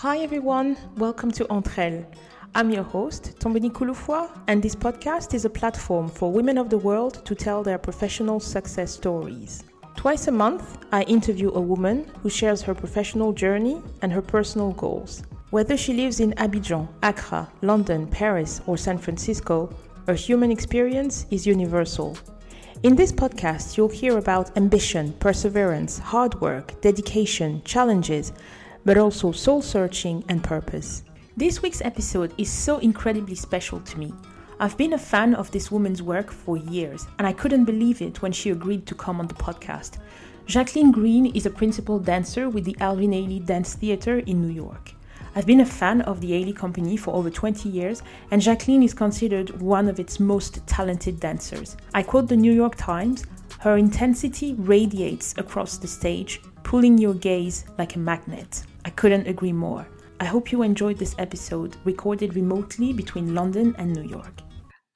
Hi everyone, welcome to Entre Elles. I'm your host, Tombeni Kouloufoua, and this podcast is a platform for women of the world to tell their professional success stories. Twice a month, I interview a woman who shares her professional journey and her personal goals. Whether she lives in Abidjan, Accra, London, Paris, or San Francisco, her human experience is universal. In this podcast, you'll hear about ambition, perseverance, hard work, dedication, challenges, but also soul searching and purpose. This week's episode is so incredibly special to me. I've been a fan of this woman's work for years, and I couldn't believe it when she agreed to come on the podcast. Jacqueline Green is a principal dancer with the Alvin Ailey Dance Theatre in New York. I've been a fan of the Ailey Company for over 20 years, and Jacqueline is considered one of its most talented dancers. I quote the New York Times Her intensity radiates across the stage, pulling your gaze like a magnet. I couldn't agree more. I hope you enjoyed this episode, recorded remotely between London and New York.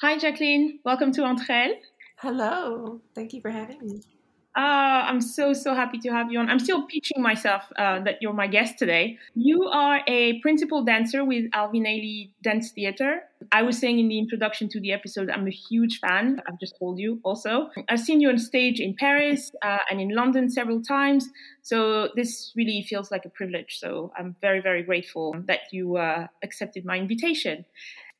Hi, Jacqueline. Welcome to Entre Elles. Hello. Thank you for having me. Uh, I'm so, so happy to have you on. I'm still pitching myself uh, that you're my guest today. You are a principal dancer with Alvin Ailey Dance Theatre. I was saying in the introduction to the episode, I'm a huge fan. I've just told you also. I've seen you on stage in Paris uh, and in London several times. So this really feels like a privilege. So I'm very, very grateful that you uh, accepted my invitation.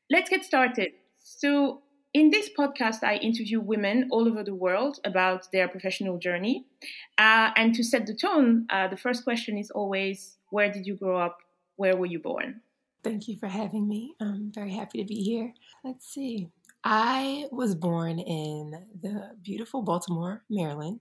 Let's get started. So in this podcast, I interview women all over the world about their professional journey. Uh, and to set the tone, uh, the first question is always Where did you grow up? Where were you born? Thank you for having me. I'm very happy to be here. Let's see. I was born in the beautiful Baltimore, Maryland,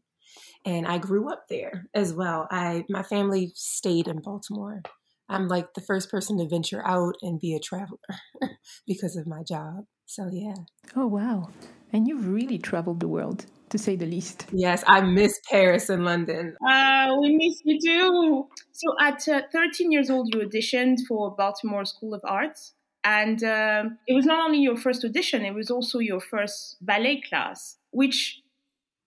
and I grew up there as well. I my family stayed in Baltimore. I'm like the first person to venture out and be a traveler because of my job. So, yeah. Oh, wow. And you've really traveled the world, to say the least. Yes, I miss Paris and London. Uh, we miss you too. So, at uh, 13 years old, you auditioned for Baltimore School of Arts. And um, it was not only your first audition, it was also your first ballet class, which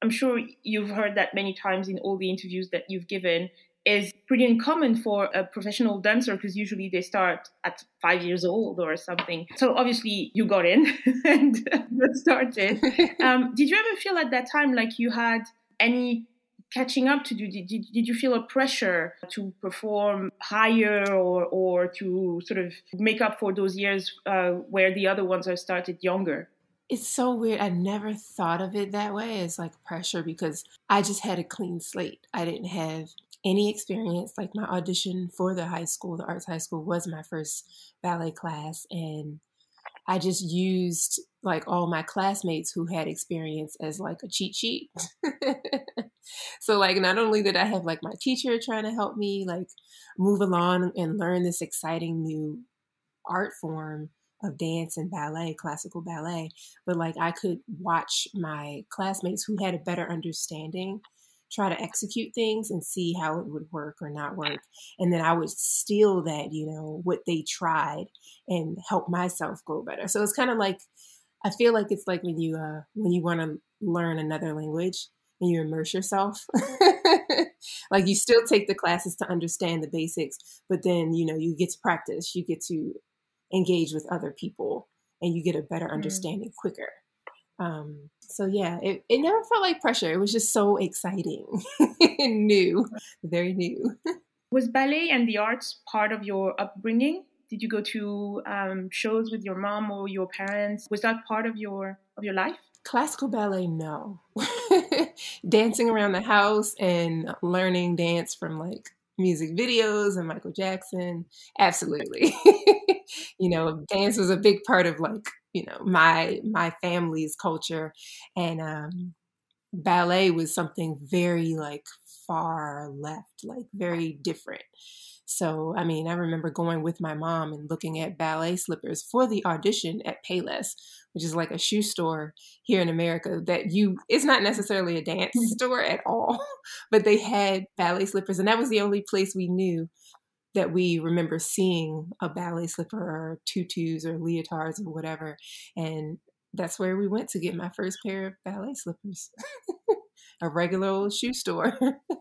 I'm sure you've heard that many times in all the interviews that you've given is pretty uncommon for a professional dancer because usually they start at five years old or something. So obviously you got in and started. Um, did you ever feel at that time like you had any catching up to do? Did, did, did you feel a pressure to perform higher or, or to sort of make up for those years uh, where the other ones are started younger? It's so weird. I never thought of it that way as like pressure because I just had a clean slate. I didn't have any experience. Like my audition for the high school, the arts high school, was my first ballet class. And I just used like all my classmates who had experience as like a cheat sheet. so like not only did I have like my teacher trying to help me like move along and learn this exciting new art form of dance and ballet, classical ballet, but like I could watch my classmates who had a better understanding try to execute things and see how it would work or not work. And then I would steal that, you know, what they tried and help myself grow better. So it's kind of like I feel like it's like when you uh when you want to learn another language and you immerse yourself. like you still take the classes to understand the basics, but then, you know, you get to practice, you get to engage with other people and you get a better mm. understanding mm. quicker. Um, so yeah, it, it never felt like pressure. It was just so exciting and new, very new. was ballet and the arts part of your upbringing? Did you go to um, shows with your mom or your parents? Was that part of your of your life? Classical ballet, no. Dancing around the house and learning dance from like music videos and Michael Jackson, absolutely. you know, dance was a big part of like you know my my family's culture. And um ballet was something very like far left like very different. So i mean i remember going with my mom and looking at ballet slippers for the audition at payless which is like a shoe store here in america that you it's not necessarily a dance store at all but they had ballet slippers and that was the only place we knew that we remember seeing a ballet slipper or tutus or leotards or whatever. And that's where we went to get my first pair of ballet slippers. a regular old shoe store.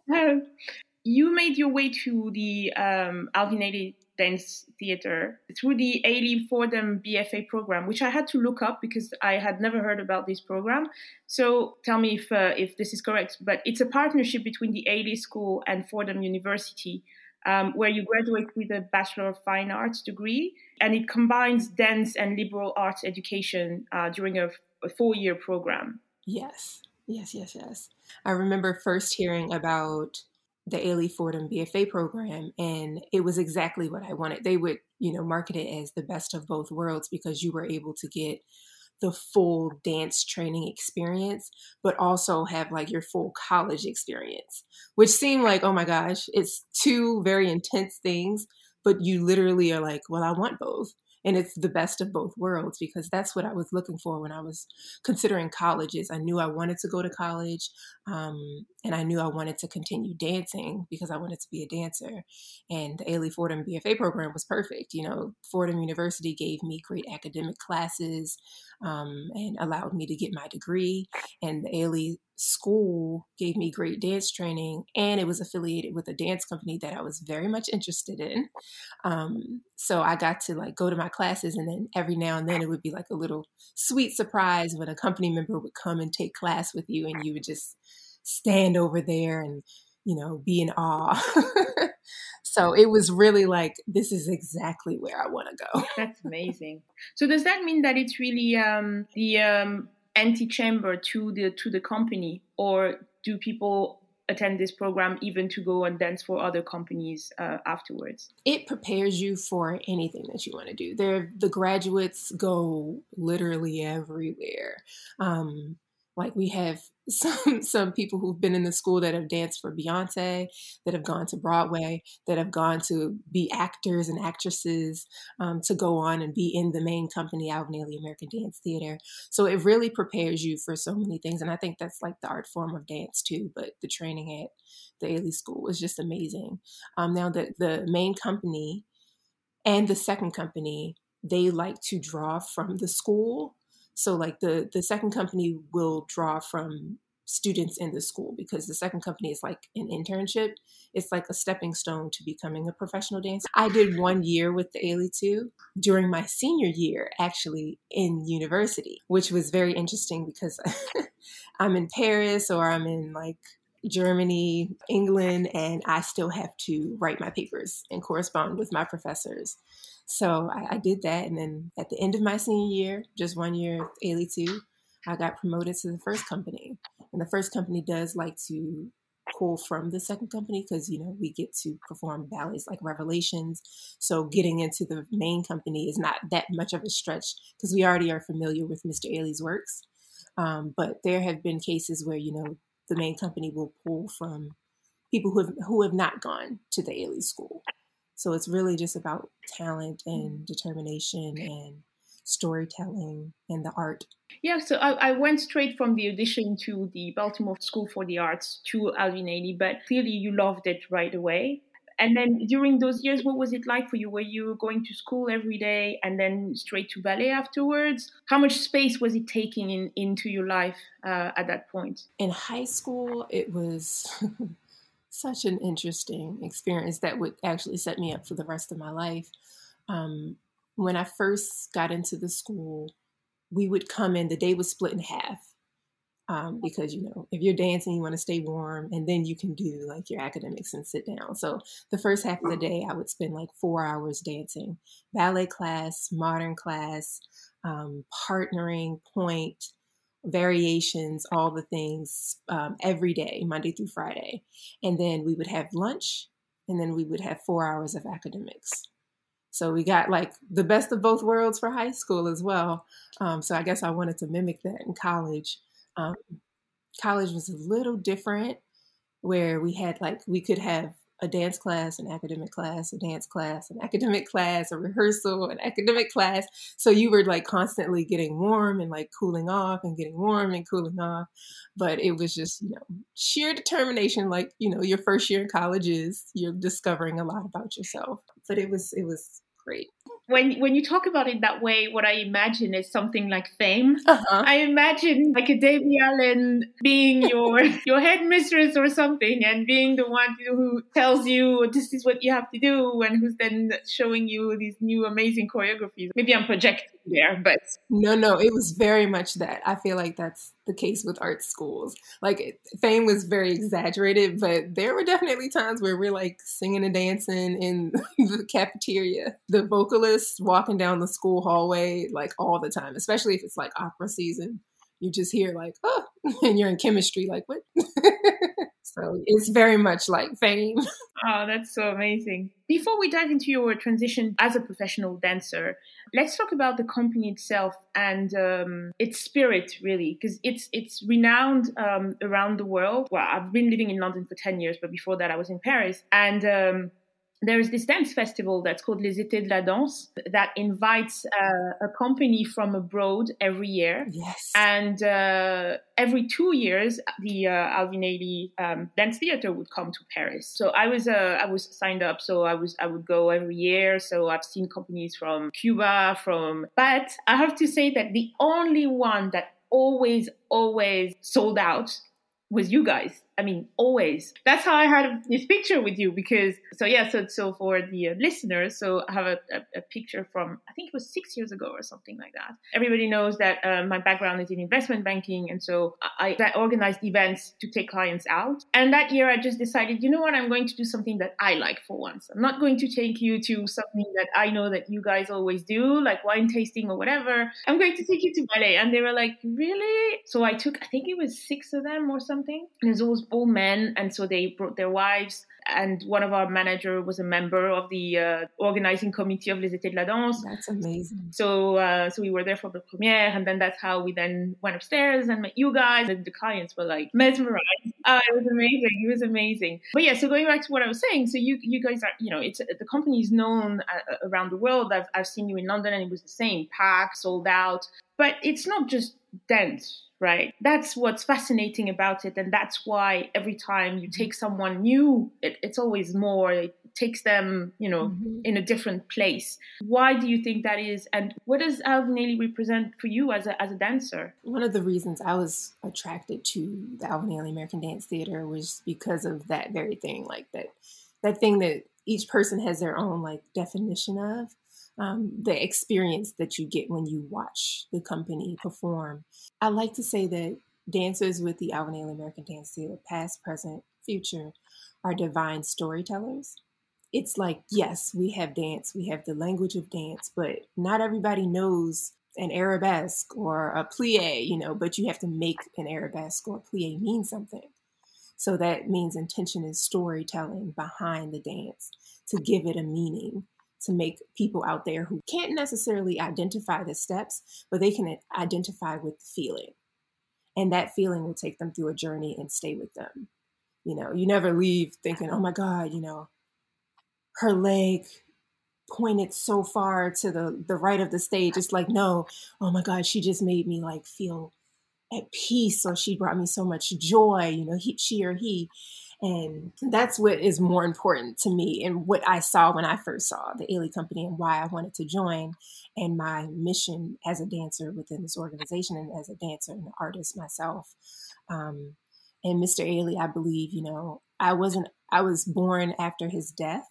you made your way to the um, Alvin Ailey Dance Theater through the Ailey Fordham BFA program, which I had to look up because I had never heard about this program. So tell me if uh, if this is correct. But it's a partnership between the Ailey School and Fordham University, um, where you graduate with a Bachelor of Fine Arts degree, and it combines dance and liberal arts education uh, during a, a four-year program. Yes, yes, yes, yes. I remember first hearing about the Ailey Fordham BFA program, and it was exactly what I wanted. They would, you know, market it as the best of both worlds because you were able to get the full dance training experience, but also have like your full college experience, which seemed like, oh my gosh, it's two very intense things, but you literally are like, well, I want both and it's the best of both worlds because that's what I was looking for when I was considering colleges. I knew I wanted to go to college, um, and I knew I wanted to continue dancing because I wanted to be a dancer. And the Ailey Fordham BFA program was perfect. You know, Fordham University gave me great academic classes um, and allowed me to get my degree, and the Ailey school gave me great dance training and it was affiliated with a dance company that I was very much interested in. Um, so I got to like go to my classes and then every now and then it would be like a little sweet surprise when a company member would come and take class with you and you would just stand over there and you know be in awe. so it was really like this is exactly where I want to go. That's amazing. So does that mean that it's really um, the um, antechamber to the to the company, or do people attend this program even to go and dance for other companies uh, afterwards? It prepares you for anything that you want to do. There, the graduates go literally everywhere. Um, like we have some some people who've been in the school that have danced for Beyonce, that have gone to Broadway, that have gone to be actors and actresses, um, to go on and be in the main company, Alvin Ailey American Dance Theater. So it really prepares you for so many things, and I think that's like the art form of dance too. But the training at the Ailey School was just amazing. Um, now the the main company and the second company they like to draw from the school so like the the second company will draw from students in the school because the second company is like an internship. It's like a stepping stone to becoming a professional dancer. I did one year with the Ailey 2 during my senior year, actually in university, which was very interesting because I'm in Paris or I'm in like Germany, England, and I still have to write my papers and correspond with my professors. So I, I, did that. And then at the end of my senior year, just one year, Ailey 2, I got promoted to the first company. And the first company does like to pull from the second company because, you know, we get to perform ballets like Revelations. So getting into the main company is not that much of a stretch because we already are familiar with Mr. Ailey's works. Um, but there have been cases where, you know, the main company will pull from people who have, who have not gone to the Ailey school. So it's really just about talent and determination and storytelling and the art. Yeah, so I, I, went straight from the audition to the Baltimore School for the Arts to Alvin Ailey, but clearly you loved it right away. And then during those years, what was it like for you? Were you going to school every day and then straight to ballet afterwards? How much space was it taking in, into your life uh, at that point? In high school, it was such an interesting experience that would actually set me up for the rest of my life. Um, when I first got into the school, we would come in, the day was split in half. Um, because you know if you're dancing you want to stay warm and then you can do like your academics and sit down so the first half of the day i would spend like four hours dancing ballet class modern class um, partnering pointe variations, all the things um, every day, Monday through Friday. And then we would have lunch, and then we would have four hours of academics. So we got like the best of both worlds for high school as well. Um, so I guess I wanted to mimic that in college. Um, college was a little different where we had like, we could have a dance class, an academic class, a dance class, an academic class, a rehearsal, an academic class. So you were like constantly getting warm and like cooling off and getting warm and cooling off. But it was just, you know, sheer determination, like, you know, your first year in college is you're discovering a lot about yourself. But it was it was great. When when you talk about it that way, what I imagine is something like fame. Uh-huh. I imagine like a Debbie Allen being your your headmistress or something, and being the one who tells you this is what you have to do, and who's then showing you these new amazing choreographies. Maybe I'm projecting there, but no, no, it was very much that. I feel like that's the case with art schools. Like fame was very exaggerated, but there were definitely times where we're like singing and dancing in the cafeteria. The vocalists walking down the school hallway like all the time, especially if it's like opera season. You just hear like, oh, and you're in chemistry, like what? so it's very much like fame. Oh, that's so amazing. Before we dive into your transition as a professional dancer, let's talk about the company itself and um, its spirit, really, because it's it's renowned um, around the world. Well, I've been living in London for ten years, but before that, I was in Paris, and um, there is this dance festival that's called Les Étés de la Danse that invites uh, a company from abroad every year. Yes. And uh, every two years, the uh, Alvin Ailey um, Dance Theater would come to Paris. So I was uh, I was signed up, so I was I would go every year. So I've seen companies from Cuba, from but I have to say that the only one that always always sold out was you guys. I mean, always. That's how I had this picture with you because, so yeah, so, so for the uh, listeners, so I have a, a, a, picture from, I think it was six years ago or something like that. Everybody knows that uh, my background is in investment banking. And so I, I organized events to take clients out. And that year I just decided, you know what, I'm going to do something that I like for once. I'm not going to take you to something that I know that you guys always do, like wine tasting or whatever. I'm going to take you to ballet. And they were like, really? So I took, I think it was six of them or something. And it all men, and so they brought their wives. And one of our manager was a member of the uh, organizing committee of Les Étés de la Danse. That's amazing. So, uh, so we were there for the premiere, and then that's how we then went upstairs and met you guys. And the clients were like mesmerized. Uh, it was amazing. It was amazing. But yeah, so going back to what I was saying, so you you guys are, you know, it's the company is known uh, around the world. I've I've seen you in London, and it was the same, packed, sold out. But it's not just dance right? That's what's fascinating about it. And that's why every time you take someone new, it, it's always more, it takes them, you know, mm-hmm. in a different place. Why do you think that is? And what does Alvin Ailey represent for you as a, as a dancer? One of the reasons I was attracted to the Alvin Ailey American Dance Theater was because of that very thing, like that, that thing that each person has their own like definition of um, the experience that you get when you watch the company perform. I like to say that dancers with the Alvin Ailey American Dance Theater, past, present, future, are divine storytellers. It's like, yes, we have dance, we have the language of dance, but not everybody knows an arabesque or a plie, you know, but you have to make an arabesque or plie mean something. So that means intention and storytelling behind the dance to give it a meaning to make people out there who can't necessarily identify the steps, but they can identify with the feeling. And that feeling will take them through a journey and stay with them. You know, you never leave thinking, oh my God, you know, her leg pointed so far to the, the right of the stage. It's like, no, oh my God, she just made me like feel at peace or she brought me so much joy, you know, he, she or he. And that's what is more important to me and what I saw when I first saw the Ailey Company and why I wanted to join and my mission as a dancer within this organization and as a dancer and artist myself. Um, and Mr. Ailey, I believe, you know, I wasn't, I was born after his death,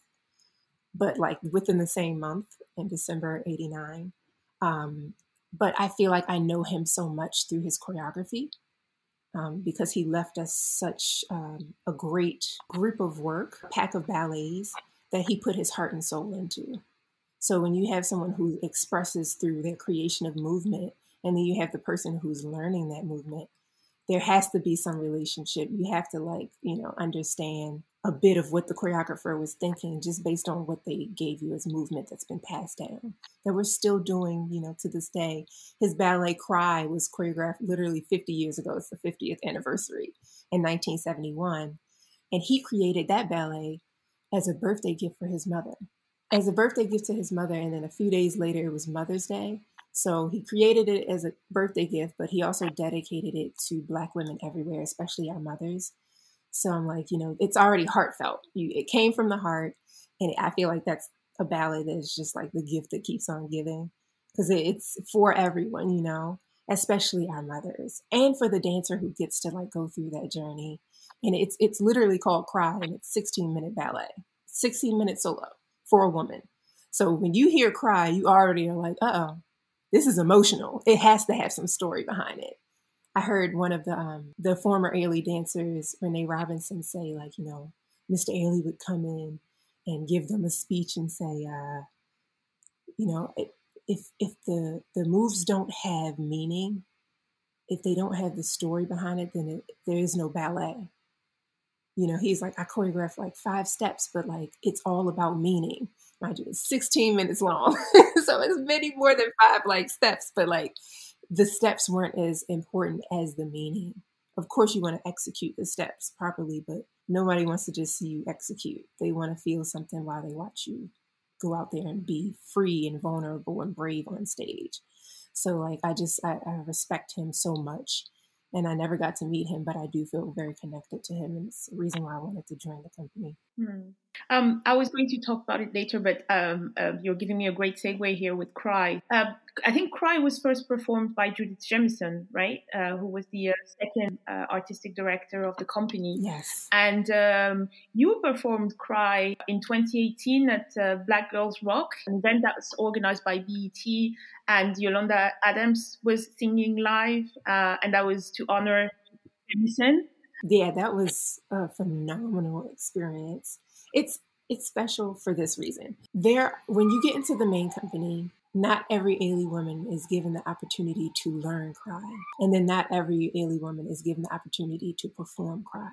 but like within the same month in December 89. Um, but I feel like I know him so much through his choreography um, because he left us such um, a great group of work, pack of ballets that he put his heart and soul into. So when you have someone who expresses through their creation of movement, and then you have the person who's learning that movement, there has to be some relationship. You have to like, you know, understand a bit of what the choreographer was thinking just based on what they gave you as movement that's been passed down. That we're still doing you know to this day. His ballet cry was choreographed literally 50 years ago. It's the 50th anniversary in 1971 and he created that ballet as a birthday gift for his mother. As a birthday gift to his mother and then a few days later it was mother's day. So he created it as a birthday gift but he also dedicated it to black women everywhere especially our mothers so I'm like, you know, it's already heartfelt. You, it came from the heart, and I feel like that's a ballet that is just like the gift that keeps on giving because it's for everyone, you know, especially our mothers, and for the dancer who gets to like go through that journey. And it's it's literally called Cry, and it's 16 minute ballet, 16 minute solo for a woman. So when you hear Cry, you already are like, uh oh, this is emotional. It has to have some story behind it. I heard one of the um, the former Ailey dancers, Renee Robinson, say like, you know, Mr. Ailey would come in and give them a speech and say, uh, you know, if if the the moves don't have meaning, if they don't have the story behind it, then it, there is no ballet. You know, he's like, I choreographed like five steps, but like it's all about meaning. Mind you, it's 16 minutes long. so it's many more than five like steps, but like the steps weren't as important as the meaning. Of course, you want to execute the steps properly, but nobody wants to just see you execute. They want to feel something while they watch you go out there and be free and vulnerable and brave on stage. So like I just I, I respect him so much and I never got to meet him, but I do feel very connected to him, and it's the reason why I wanted to join the company. Hmm. Um, I was going to talk about it later, but um, uh, you're giving me a great segue here with Cry. Uh, I think Cry was first performed by Judith Jamison, right? Uh, who was the uh, second uh, artistic director of the company. Yes. And um, you performed Cry in 2018 at uh, Black Girls Rock, an event that was organized by BET, and Yolanda Adams was singing live, and that was to honor Jamison. Yeah, that was a phenomenal experience it's it's special for this reason. There, when you get into the main company, not every Ailey woman is given the opportunity to learn cry, and then not every Ailey woman is given the opportunity to perform cry.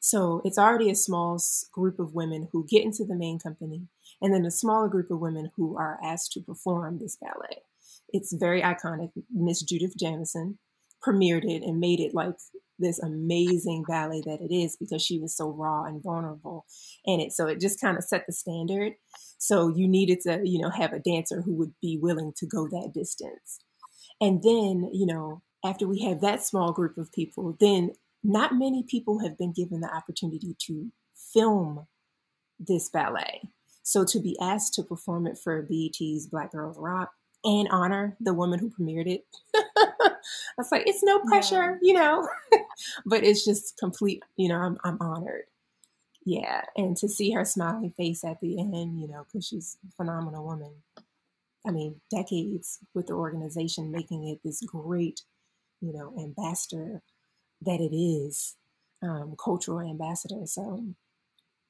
So it's already a small group of women who get into the main company, and then a smaller group of women who are asked to perform this ballet. It's very iconic. Miss Judith Jamison premiered it and made it like this amazing ballet that it is because she was so raw and vulnerable in it. So it just kind of set the standard. So you needed to, you know, have a dancer who would be willing to go that distance. And then, you know, after we have that small group of people, then not many people have been given the opportunity to film this ballet. So to be asked to perform it for BET's Black Girls Rock and honor the woman who premiered it. I was like, it's no pressure, yeah. you know, but it's just complete, you know, I'm, I'm honored. Yeah. And to see her smiling face at the end, you know, because she's a phenomenal woman. I mean, decades with the organization making it this great, you know, ambassador that it is, um, cultural ambassador. So,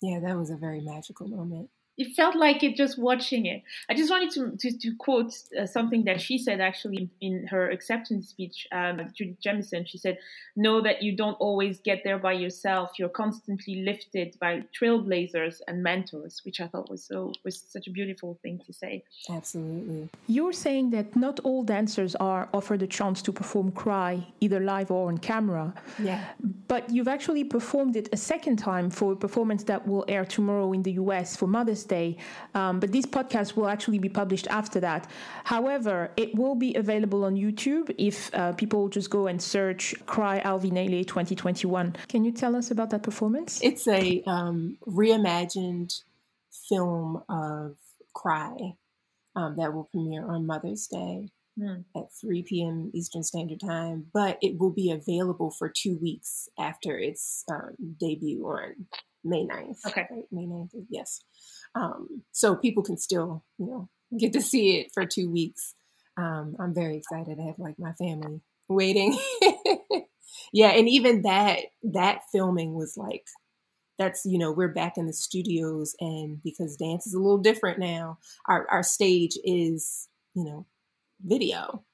yeah, that was a very magical moment it felt like it just watching it. I just wanted to to, to quote uh, something that she said actually in, in her acceptance speech, um, Judith Jamison. She said, "Know that you don't always get there by yourself. You're constantly lifted by trailblazers and mentors," which I thought was so was such a beautiful thing to say. Absolutely. You're saying that not all dancers are offered a chance to perform cry either live or on camera. Yeah. But you've actually performed it a second time for a performance that will air tomorrow in the US for Mother's Day. Um, but this podcast will actually be published after that. However, it will be available on YouTube if uh, people just go and search Cry Alvin Ailey 2021. Can you tell us about that performance? It's a um, reimagined film of Cry um, that will premiere on Mother's Day. Mm. At 3 p.m. Eastern Standard Time, but it will be available for two weeks after its um, debut on May 9th. Okay. Right? May 9th, yes. Um, so people can still, you know, get to see it for two weeks. Um, I'm very excited to have like my family waiting. yeah, and even that that filming was like that's you know we're back in the studios and because dance is a little different now our our stage is you know video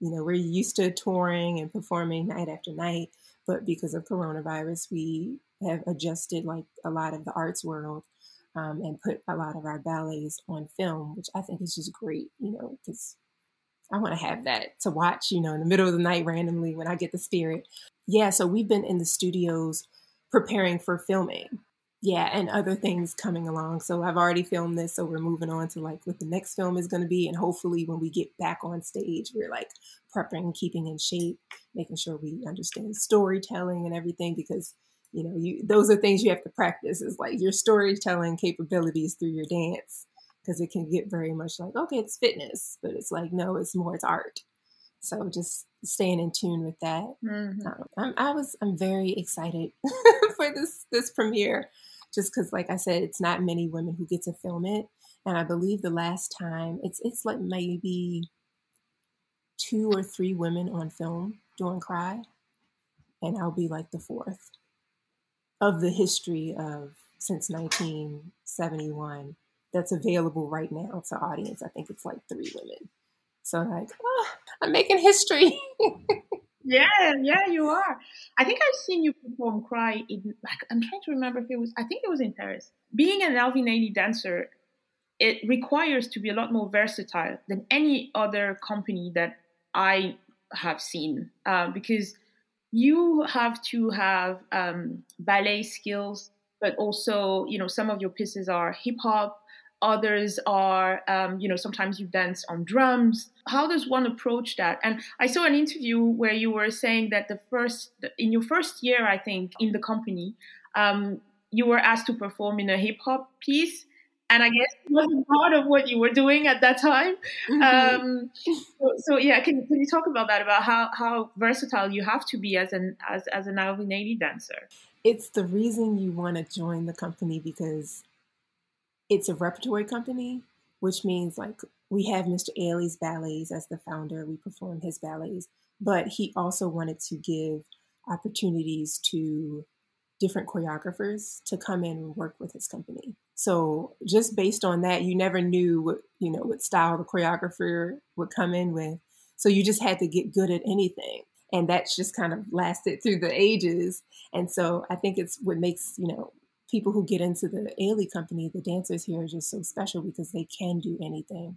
you know we're used to touring and performing night after night but because of coronavirus we have adjusted like a lot of the arts world um, and put a lot of our ballets on film, which I think is just great, you know, because I want to have that to watch, you know, in the middle of the night randomly when I get the spirit. Yeah, so we've been in the studios preparing for filming. Yeah, and other things coming along. So I've already filmed this, so we're moving on to like what the next film is going to be. And hopefully, when we get back on stage, we're like prepping, keeping in shape, making sure we understand storytelling and everything because you know you those are things you have to practice is like your storytelling capabilities through your dance because it can get very much like, okay, it's fitness, but it's like, no, it's more, it's art. So just staying in tune with that. Mm-hmm. Um, I'm, I was, I'm very excited for this, this premiere, just because, like I said, it's not many women who get to film it. And I believe the last time it's, it's like maybe two or three women on film doing Cry. And I'll be like the fourth of the history of since 1971 that's available right now to audience. I think it's like three women. So like, oh, I'm making history. yeah, yeah, you are. I think I've seen you perform "Cry." In, like, I'm trying to remember if it was. I think it was in Paris. Being an Alvin Ailey dancer, it requires to be a lot more versatile than any other company that I have seen uh, because you have to have um, ballet skills, but also, you know, some of your pieces are hip hop, others are, um, you know, sometimes you dance on drums. How does one approach that? And I saw an interview where you were saying that the first, in your first year, I think, in the company, um, you were asked to perform in a hip hop piece and I guess it wasn't part of what you were doing at that time. Mm-hmm. Um, so, so, yeah, can, can you talk about that? About how, how versatile you have to be as an as as an Alvin Ailey dancer? It's the reason you want to join the company because it's a repertory company, which means like we have Mr. Ailey's ballets as the founder. We perform his ballets, but he also wanted to give opportunities to different choreographers to come in and work with his company. So just based on that, you never knew what you know what style the choreographer would come in with. So you just had to get good at anything. And that's just kind of lasted through the ages. And so I think it's what makes, you know, people who get into the Ailey company, the dancers here are just so special because they can do anything.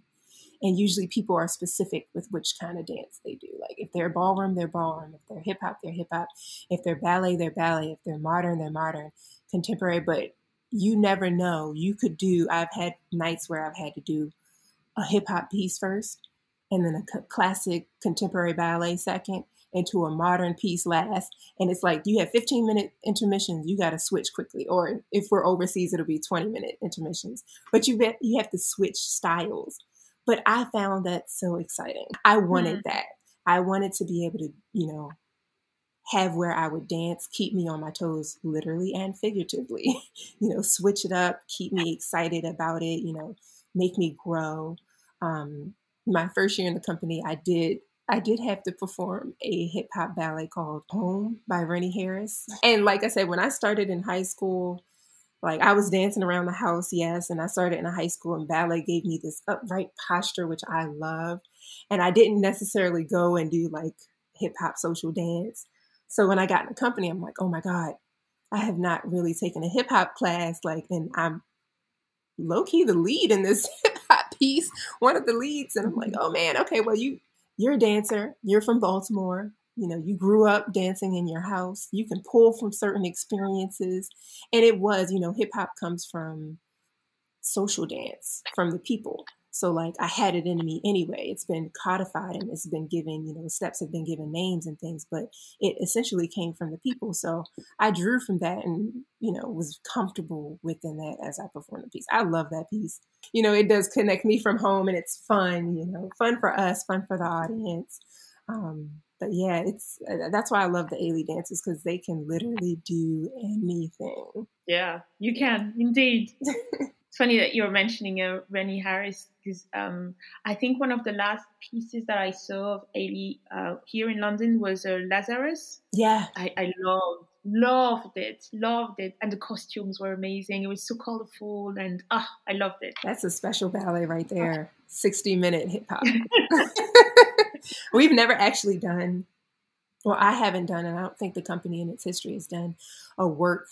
And usually people are specific with which kind of dance they do. Like if they're ballroom, they're ballroom. If they're hip hop, they're hip hop. If they're ballet, they're ballet. If they're modern, they're modern. Contemporary, but you never know. You could do, I've had nights where I've had to do a hip hop piece first, and then a classic contemporary ballet second, into a modern piece last. And it's like you have 15 minute intermissions, you got to switch quickly. Or if we're overseas, it'll be 20 minute intermissions. But you you have to switch styles. But I found that so exciting. I wanted mm-hmm. that. I wanted to be able to, you know, have where I would dance, keep me on my toes, literally and figuratively. you know, switch it up, keep me excited about it, you know, make me grow. Um, my first year in the company, I did I did have to perform a hip hop ballet called Home by Rennie Harris. And like I said, when I started in high school, like I was dancing around the house, yes, and I started in a high school and ballet gave me this upright posture, which I love. And I didn't necessarily go and do like hip hop social dance. So when I got in the company, I'm like, oh my God, I have not really taken a hip hop class. Like, and I'm low key the lead in this hip hop piece, one of the leads. And I'm like, mm-hmm. oh man, okay, well, you, you're a dancer, you're from Baltimore. You know, you grew up dancing in your house. You can pull from certain experiences. And it was, you know, hip hop comes from social dance, from the people. So like I had it in me anyway. It's been codified and it's been given, you know, steps have been given names and things, but it essentially came from the people. So I drew from that and, you know, was comfortable within that as I performed the piece. I love that piece. You know, it does connect me from home and it's fun, you know, fun for us, fun for the audience. Um, but yeah, it's uh, that's why I love the Ailey dances because they can literally do anything. Yeah, you can indeed. it's funny that you're mentioning uh, Rennie Harris because um, I think one of the last pieces that I saw of Ailey uh, here in London was uh, Lazarus. Yeah, I, I loved loved it, loved it, and the costumes were amazing. It was so colorful, and ah, I loved it. That's a special ballet right there. Sixty minute hip hop. We've never actually done. Well, I haven't done, and I don't think the company in its history has done a work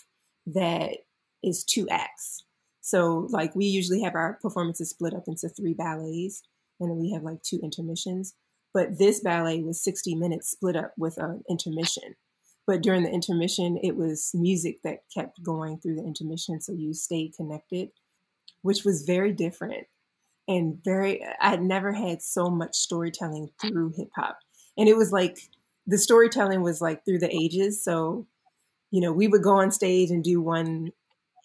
that is two acts so like we usually have our performances split up into three ballets and then we have like two intermissions. But this ballet was 60 minutes split up with an intermission. But during the intermission, it was music that kept going through the intermission. So you stayed connected, which was very different and very, I had never had so much storytelling through hip hop. And it was like the storytelling was like through the ages. So, you know, we would go on stage and do one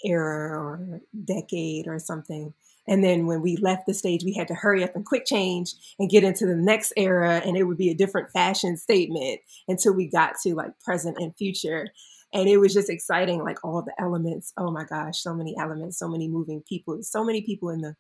era or decade or something. And then when we left the stage, we had to hurry up and quick change and get into the next era, and it would be a different fashion statement until we got to like present and future. And it was just exciting, like all the elements. Oh my gosh, so many elements, so many moving people, so many people in the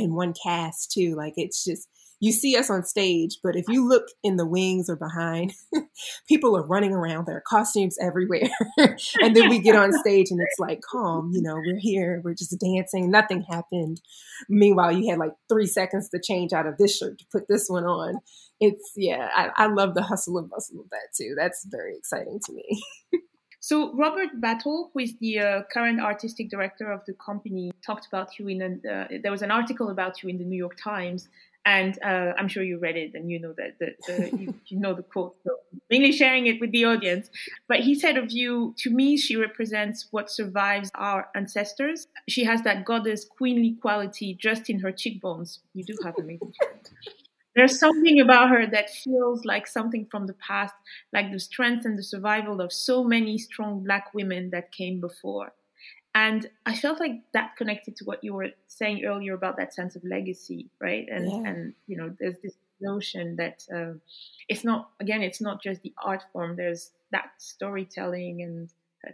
in one cast too. Like it's just you see us on stage, but if you look in the wings or behind, people are running around. There are costumes everywhere. and then we get on stage and it's like, calm, you know, we're here, we're just dancing, nothing happened. Meanwhile, you had like three seconds to change out of this shirt to put this one on. It's, yeah, I, I love the hustle and bustle of that too. That's very exciting to me. So Robert Battle, who is the uh, current artistic director of the company, talked about you in a, uh, there was an article about you in the New York Times, and uh, I'm sure you read it and you know that the, the you, you, know the quote. So mainly sharing it with the audience. But he said of you, to me, she represents what survives our ancestors. She has that goddess queenly quality just in her cheekbones. You do have amazing cheekbones. There's something about her that feels like something from the past, like the strength and the survival of so many strong black women that came before. And I felt like that connected to what you were saying earlier about that sense of legacy, right? And yeah. and you know, there's this notion that uh, it's not again, it's not just the art form. There's that storytelling and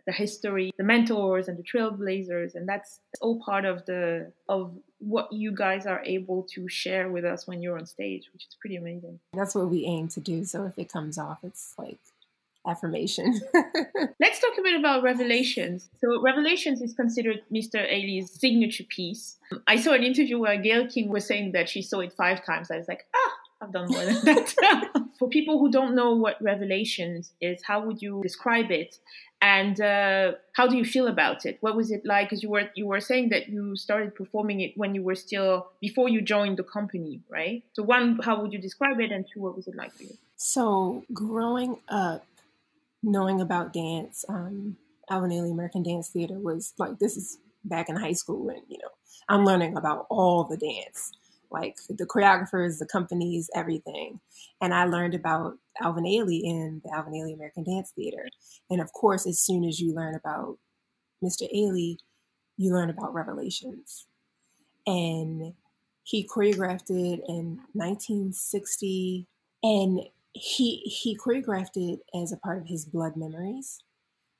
the history, the mentors and the trailblazers, and that's all part of the of what you guys are able to share with us when you're on stage, which is pretty amazing. That's what we aim to do. So if it comes off, it's like affirmation. Let's talk a bit about Revelations. So Revelations is considered Mr. Ailey's signature piece. I saw an interview where Gayle King was saying that she saw it five times. I was like, ah, I've done more than that. For people who don't know what Revelations is, how would you describe it? And uh, how do you feel about it? What was it like? Because you were you were saying that you started performing it when you were still before you joined the company, right? So one, how would you describe it? And two, what was it like for you? So growing up, knowing about dance, um, American Dance Theater was like this is back in high school, and you know I'm learning about all the dance like the choreographers, the companies, everything. And I learned about Alvin Ailey in the Alvin Ailey American Dance Theater. And of course, as soon as you learn about Mr. Ailey, you learn about Revelations. And he choreographed it in 1960 and he he choreographed it as a part of his blood memories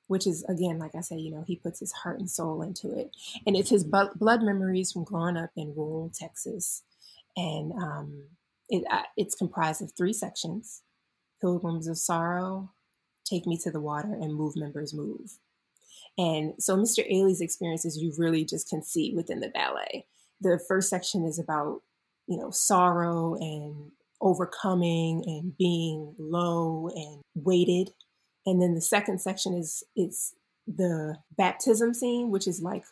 which is again like i say you know he puts his heart and soul into it and it's his blood memories from growing up in rural texas and um, it, uh, it's comprised of three sections Pilgrims of Sorrow, Take Me to the Water, and Move Members Move. And so Mr. Ailey's experiences you really just can see within the ballet. The first section is about, you know, sorrow and overcoming and being low and weighted. And then the second section is it's the baptism scene, which is like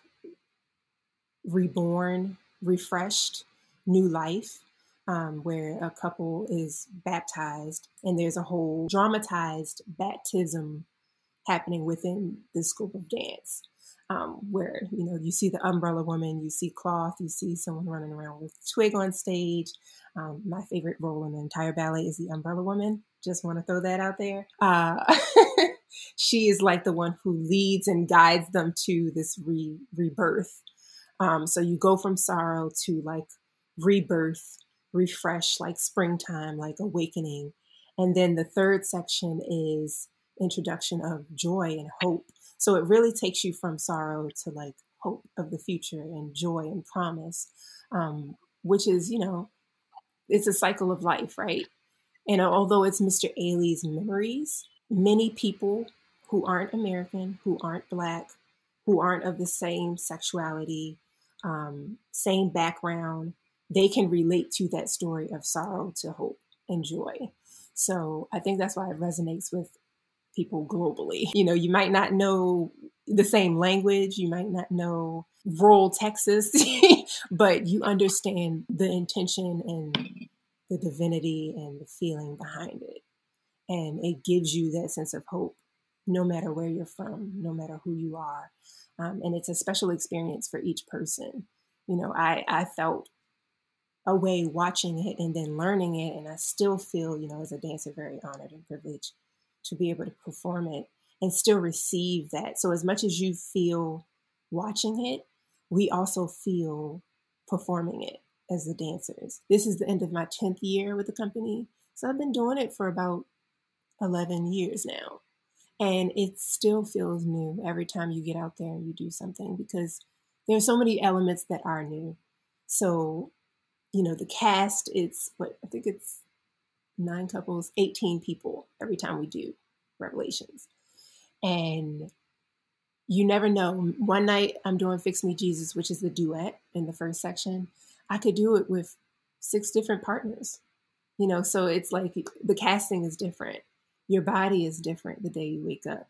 reborn, refreshed, new life um, where a couple is baptized and there's a whole dramatized baptism happening within the scope of dance um, where you know you see the umbrella woman you see cloth you see someone running around with twig on stage. Um, my favorite role in the entire ballet is the umbrella woman. Just want to throw that out there. Uh, she is like the one who leads and guides them to this re- rebirth. Um, so you go from sorrow to like rebirth, refresh, like springtime, like awakening. And then the third section is introduction of joy and hope. So it really takes you from sorrow to like hope of the future and joy and promise, um, which is, you know, it's a cycle of life, right? And although it's Mr. Ailey's memories, many people who aren't American, who aren't Black, who aren't of the same sexuality, um, same background, they can relate to that story of sorrow to hope and joy. So I think that's why it resonates with people globally. You know, you might not know the same language, you might not know rural Texas, but you understand the intention and the divinity and the feeling behind it. And it gives you that sense of hope no matter where you're from, no matter who you are. Um, and it's a special experience for each person. You know, I, I felt away watching it and then learning it. And I still feel, you know, as a dancer, very honored and privileged to be able to perform it and still receive that. So, as much as you feel watching it, we also feel performing it as the dancers. This is the end of my 10th year with the company. So I've been doing it for about 11 years now. And it still feels new every time you get out there and you do something because there's so many elements that are new. So, you know, the cast, it's what I think it's nine couples, 18 people every time we do Revelations. And you never know. One night I'm doing Fix Me Jesus, which is the duet in the first section. I could do it with six different partners. You know, so it's like the casting is different. Your body is different the day you wake up.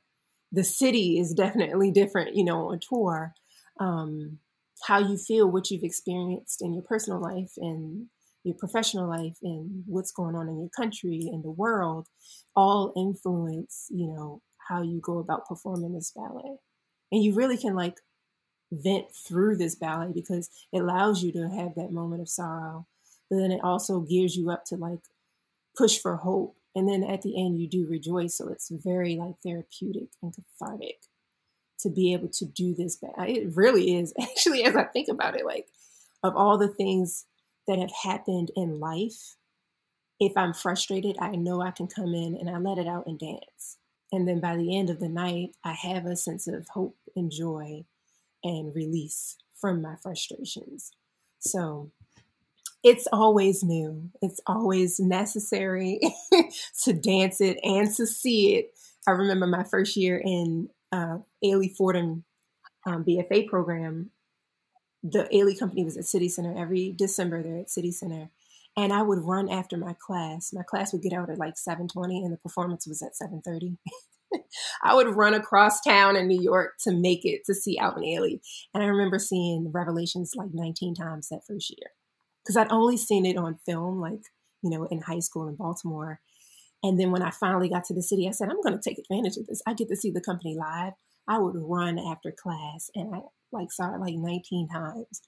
The city is definitely different, you know, on tour. Um, how you feel, what you've experienced in your personal life and your professional life and what's going on in your country and the world all influence, you know, how you go about performing this ballet. And you really can like vent through this ballet because it allows you to have that moment of sorrow, but then it also gears you up to like push for hope. And then at the end, you do rejoice. So it's very like therapeutic and cathartic to be able to do this. But it really is actually, as I think about it, like of all the things that have happened in life, if I'm frustrated, I know I can come in and I let it out and dance. And then by the end of the night, I have a sense of hope and joy and release from my frustrations. So it's always new. It's always necessary to dance it and to see it. I remember my first year in uh, Ailey Fordham um, BFA program. The Ailey company was at City Center every December. They're at City Center, and I would run after my class. My class would get out at like seven twenty, and the performance was at seven thirty. I would run across town in New York to make it to see Alvin Ailey. And I remember seeing Revelations like 19 times that first year because I'd only seen it on film, like, you know, in high school in Baltimore. And then when I finally got to the city, I said, I'm going to take advantage of this. I get to see the company live. I would run after class and I like saw it like 19 times.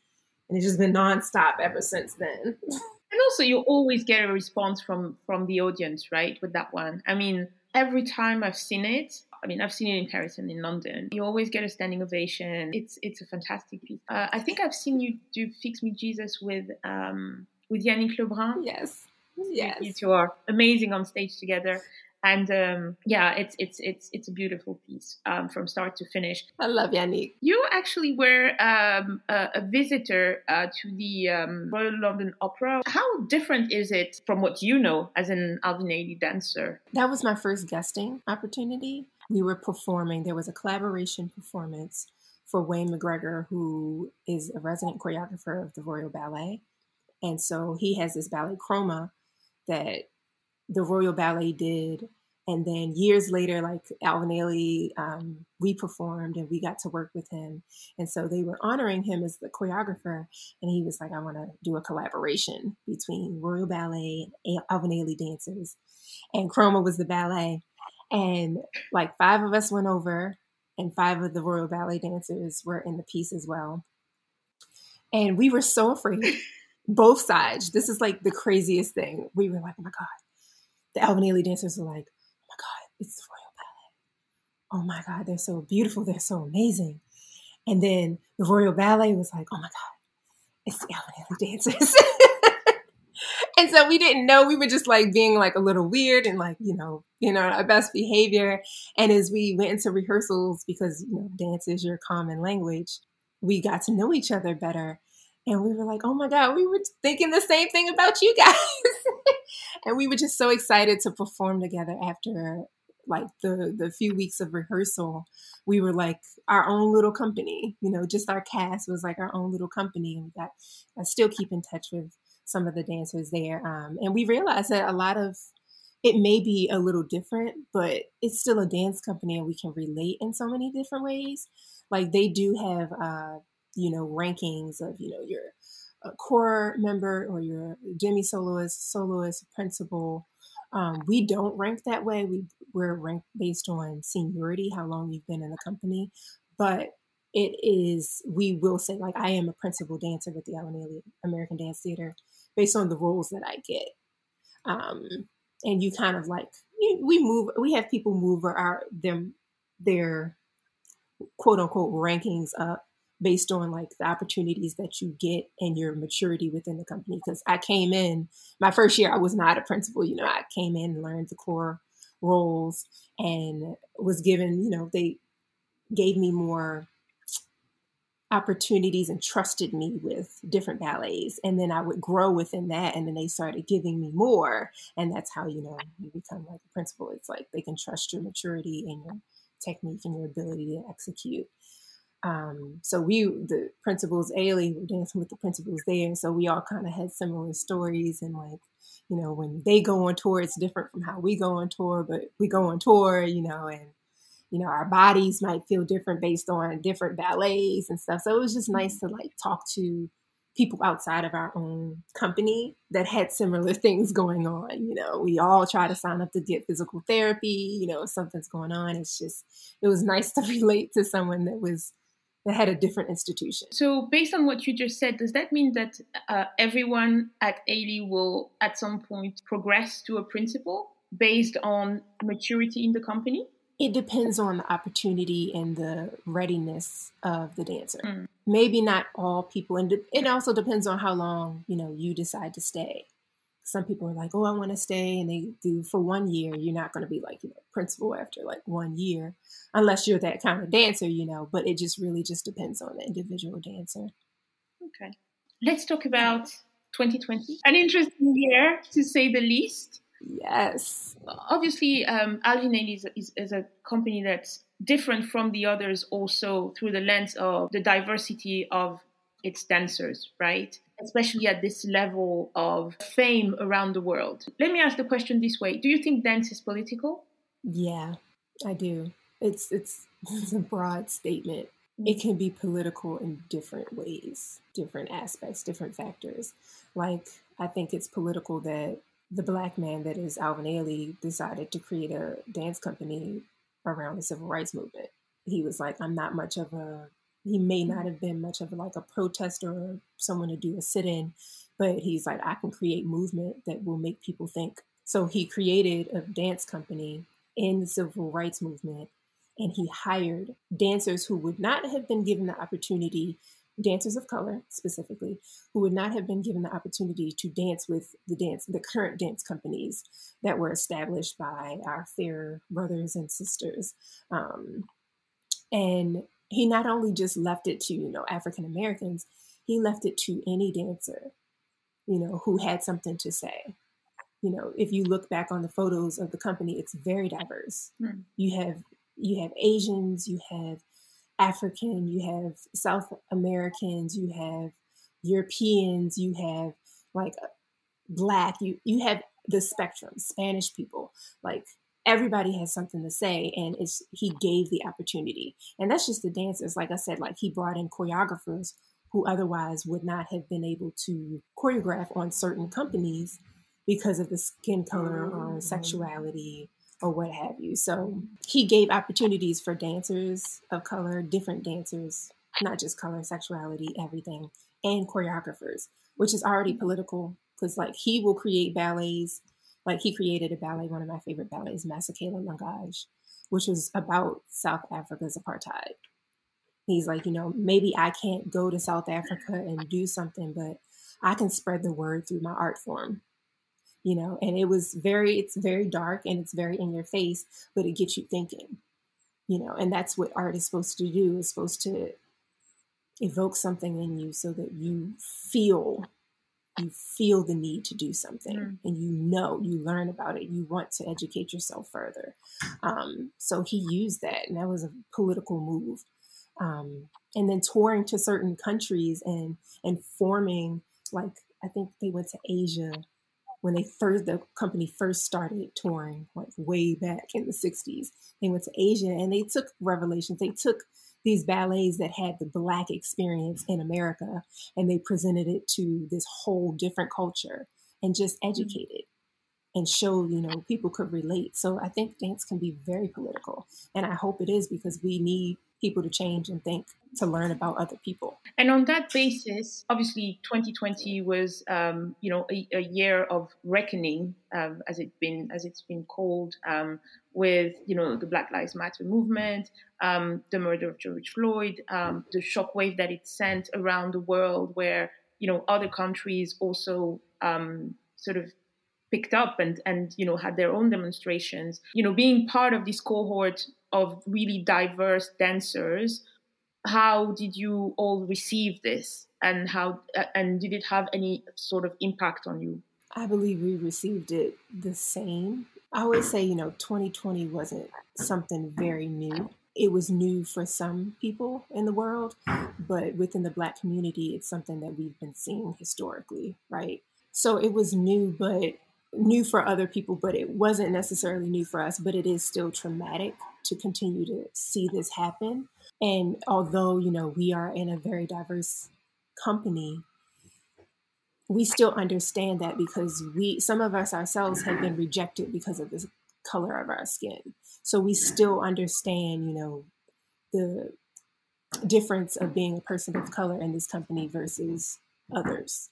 And it's just been nonstop ever since then. And also you always get a response from from the audience, right? With that one. I mean, every time I've seen it, I mean, I've seen it in Paris and in London. You always get a standing ovation. It's it's a fantastic piece. Uh, I think I've seen you do "Fix Me Jesus" with um, with Yannick Lebrun. Yes, yes. You, two are amazing on stage together and um, yeah, it's it's it's it's a beautiful piece um, from start to finish. I love Yannick. You actually were um, a, a, visitor uh, to the um, Royal London Opera. How different is it from what you know as an Alvin Ailey dancer? That was my first guesting opportunity. We were performing. There was a collaboration performance for Wayne McGregor, who is a resident choreographer of the Royal Ballet, and so he has this ballet Chroma that the Royal Ballet did. And then years later, like Alvin Ailey, um, we performed and we got to work with him. And so they were honoring him as the choreographer. And he was like, I want to do a collaboration between Royal Ballet and Alvin Ailey dancers. And Chroma was the ballet. And like five of us went over, and five of the Royal Ballet dancers were in the piece as well. And we were so afraid, both sides. This is like the craziest thing. We were like, oh my God, the Ailey dancers were like, oh my God, it's the Royal Ballet. Oh my God, they're so beautiful. They're so amazing. And then the Royal Ballet was like, oh my God, it's the Ailey dancers. and so we didn't know. We were just like being like a little weird and like, you know, you know, our best behavior. And as we went into rehearsals, because, you know, dance is your common language, we got to know each other better. And we were like, oh my God, we were thinking the same thing about you guys. and we were just so excited to perform together after like the the few weeks of rehearsal we were like our own little company you know just our cast was like our own little company and we got i still keep in touch with some of the dancers there um, and we realized that a lot of it may be a little different but it's still a dance company and we can relate in so many different ways like they do have uh, you know rankings of you know your a core member or your demi soloist, soloist, principal. Um, we don't rank that way. We we're ranked based on seniority, how long you've been in the company, but it is we will say like I am a principal dancer with the Ailey American Dance Theater based on the roles that I get. Um, and you kind of like we move we have people move our them their quote unquote rankings up based on like the opportunities that you get and your maturity within the company. Because I came in my first year, I was not a principal. You know, I came in and learned the core roles and was given, you know, they gave me more opportunities and trusted me with different ballets and then i would grow within that and then they started giving me more and that's how you know you become like a principal it's like they can trust your maturity and your technique and your ability to execute um, so we the principals Ailey were dancing with the principals there so we all kind of had similar stories and like you know when they go on tour it's different from how we go on tour but we go on tour you know and you know, our bodies might feel different based on different ballets and stuff. So it was just nice mm-hmm. to like talk to people outside of our own company that had similar things going on. You know, we all try to sign up to get physical therapy, you know, if something's going on. It's just, it was nice to relate to someone that was, that had a different institution. So, based on what you just said, does that mean that uh, everyone at Ailey will at some point progress to a principal based on maturity in the company? it depends on the opportunity and the readiness of the dancer. Mm. Maybe not all people, and it also depends on how long you know you decide to stay. Some people are like, "Oh, I want to stay," and they do for one year. You're not going to be like you know principal after like one year, unless you're that kind of dancer, you know. But it just really just depends on the individual dancer. Okay, let's talk about 2020, an interesting year to say the least. Yes. Obviously, um, is, is, is, a company that's different from the others also through the lens of the diversity of its dancers, right? Especially at this level of fame around the world. Let me ask the question this way Do you think dance is political? Yeah, I do. It's, it's, it's a broad statement. It mm. can be political in different ways, different aspects, different factors. Like, I think it's political that the black man that is Alvin Ailey decided to create a dance company around the civil rights movement. He was like, I'm not much of a, he may not have been much of like a protester or someone to do a sit in, but he's like, I can create movement that will make people think. So he created a dance company in the civil rights movement and he hired dancers who would not have been given the opportunity dancers of color specifically who would not have been given the opportunity to dance with the dance the current dance companies that were established by our fair brothers and sisters um, and he not only just left it to you know african americans he left it to any dancer you know who had something to say. You know if you look back on the photos of the company it's very diverse. Mm. you have you have asians you have African, you have South Americans, you have Europeans, you have like uh, black, you you have the spectrum, Spanish people, like everybody has something to say and it's he gave the opportunity. And that's just the dancers. Like I said, like he brought in choreographers who otherwise would not have been able to choreograph on certain companies because of the skin color or mm. sexuality or what have you. So he gave opportunities for dancers of color, different dancers, not just color, sexuality, everything, and choreographers, which is already political because like he will create ballets. Like he created a ballet, one of my favorite ballets, Masekela Langage, which was about South Africa's apartheid. He's like, you know, maybe I can't go to South Africa and do something, but I can spread the word through my art form you know and it was very it's very dark and it's very in your face but it gets you thinking you know and that's what art is supposed to do is supposed to evoke something in you so that you feel you feel the need to do something mm. and you know you learn about it you want to educate yourself further. Um, so he used that and that was a political move. Um, and then touring to certain countries and and forming like i think they went to asia when they first the company first started touring like way back in the 60s they went to asia and they took revelations. They took these ballets that had the black experience in america and they presented it to this whole different culture and just mm-hmm. educated and showed you know people could relate so i think dance can be very political and i hope it is because we need people to change and think, to learn about other people. And on that basis, obviously, 2020 was, um, you know, a, a, year of reckoning, um, as it been as it's been called, um, with you know the Black Lives Matter movement, um, the murder of George Floyd, um, the shockwave that it sent around the world, where you know other countries also um, sort of picked up and and you know had their own demonstrations you know being part of this cohort of really diverse dancers how did you all receive this? And how and did it have any sort of impact on you? I believe we received it the same. I always say you know 2020 wasn't something very new. It was new for some people in the world but within the black community it's something that we've been seeing historically right? So it was new but new for other people, but it wasn't necessarily new for us. But it is still traumatic to continue to see this happen. And although, you know, we are in a very diverse company, we still understand that because we, some of us ourselves have been rejected because of the color of our skin. So we still understand, you know, the difference of being a person of color in this company versus others.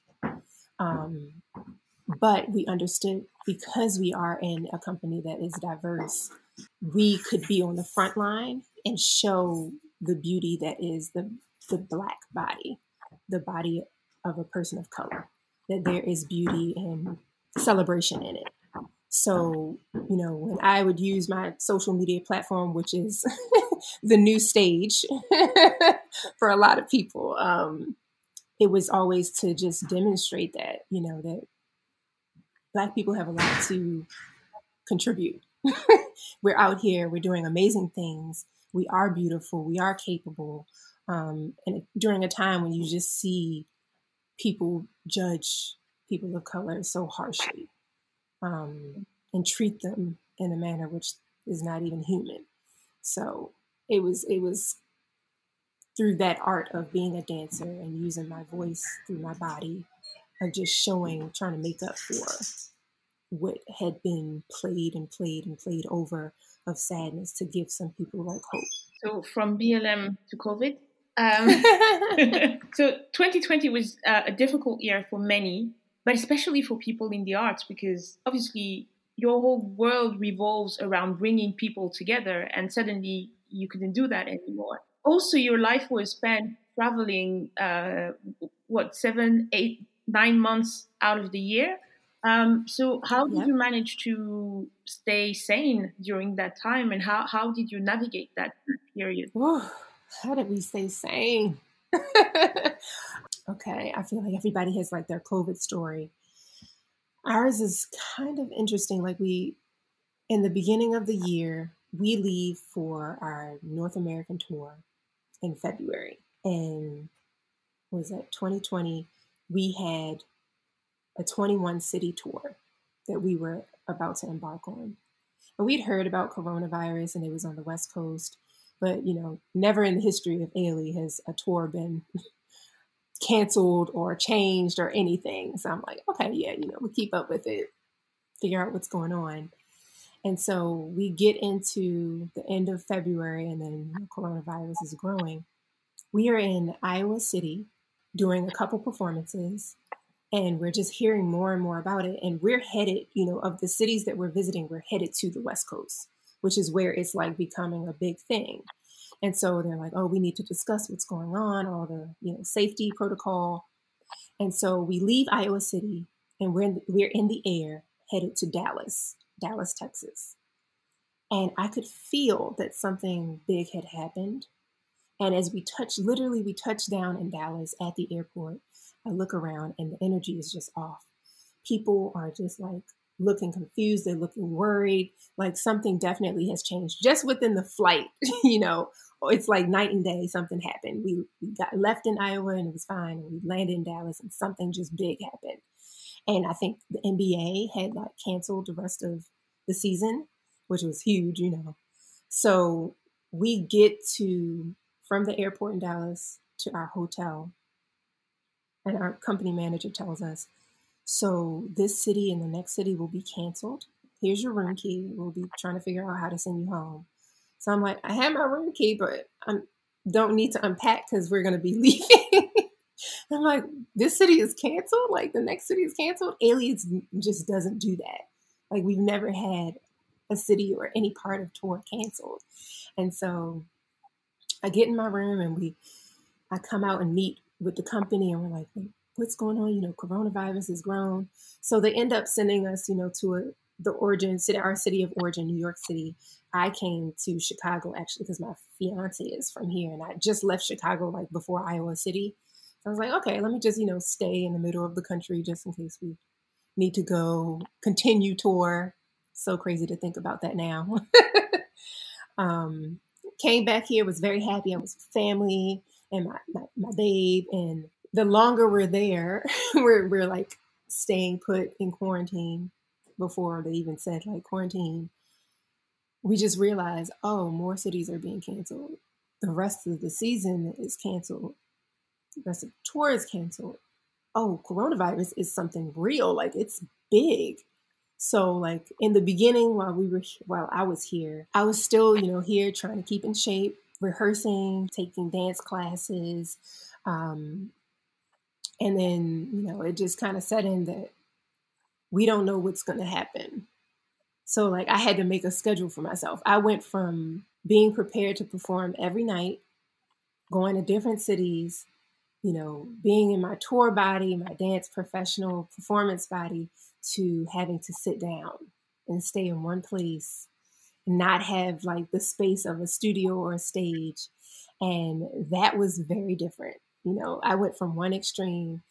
Um, but we understood because we are in a company that is diverse, we could be on the front line and show the beauty that is the, the black body, the body of a person of color, that there is beauty and celebration in it. So, you know, when I would use my social media platform, which is the new stage for a lot of people, um, it was always to just demonstrate that, you know, that Black people have a lot to contribute. we're out here, we're doing amazing things. We are beautiful, we are capable. Um, and during a time when you just see people judge people of color so harshly um, and treat them in a manner which is not even human. So it was it was through that art of being a dancer and using my voice through my body of just showing, trying to make up for what had been played and played and played over of sadness to give some people like hope. So from BLM to COVID. Um, so 2020 was uh, a difficult year for many, but especially for people in the arts because obviously your whole world revolves around bringing people together, and suddenly you couldn't do that anymore. Also, your life was spent traveling. Uh, what seven, eight, nine months out of the year. Um, so how did you manage to stay sane during that time and how, how did you navigate that period? how did we stay sane? okay, I feel like everybody has like their COVID story. Ours is kind of interesting. Like we, in the beginning of the year, we leave for our North American tour in February. And was that 2020? We had a 21 city tour that we were about to embark on. And we'd heard about coronavirus and it was on the West Coast, but you know, never in the history of Ailey has a tour been canceled or changed or anything. So I'm like, okay, yeah, you know, we'll keep up with it, figure out what's going on. And so we get into the end of February and then coronavirus is growing. We are in Iowa City doing a couple performances and we're just hearing more and more about it and we're headed you know of the cities that we're visiting we're headed to the west coast which is where it's like becoming a big thing. And so they're like oh we need to discuss what's going on all the you know safety protocol. And so we leave iowa city and we're in we're in the air headed to dallas dallas texas. And i could feel that something big had happened and as we touch, literally, we touch down in Dallas at the airport. I look around and the energy is just off. People are just like looking confused. They're looking worried. Like something definitely has changed just within the flight. you know, it's like night and day. Something happened. We, we got left in Iowa and it was fine. And we landed in Dallas and something just big happened. And I think the NBA had like canceled the rest of the season, which was huge, you know. So we get to from the airport in Dallas to our hotel. And our company manager tells us, so this city and the next city will be canceled. Here's your room key. We'll be trying to figure out how to send you home. So I'm like, I have my room key, but I'm don't need to unpack because we're going to be leaving. I'm like, this city is canceled. Like the next city is canceled. Ailey's just doesn't do that. Like we've never had a city or any part of tour canceled. And so I get in my room and we, I come out and meet with the company and we're like, what's going on? You know, coronavirus has grown. So they end up sending us, you know, to a, the origin city, our city of origin, New York City. I came to Chicago actually because my fiance is from here and I just left Chicago like before Iowa City. So I was like, okay, let me just, you know, stay in the middle of the country just in case we need to go continue tour. So crazy to think about that now. um, came back here, was very happy. I was family and my, my, my babe. And the longer we're there, we're, we're like staying put in quarantine before they even said like quarantine. We just realized, oh, more cities are being canceled. The rest of the season is canceled. The rest of the tour is canceled. Oh, coronavirus is something real. Like it's big. So like in the beginning while we were while I was here, I was still, you know, here trying to keep in shape, rehearsing, taking dance classes. Um, and then, you know, it just kind of set in that we don't know what's going to happen. So like I had to make a schedule for myself. I went from being prepared to perform every night, going to different cities, you know, being in my tour body, my dance professional performance body, to having to sit down and stay in one place and not have like the space of a studio or a stage. And that was very different. You know, I went from one extreme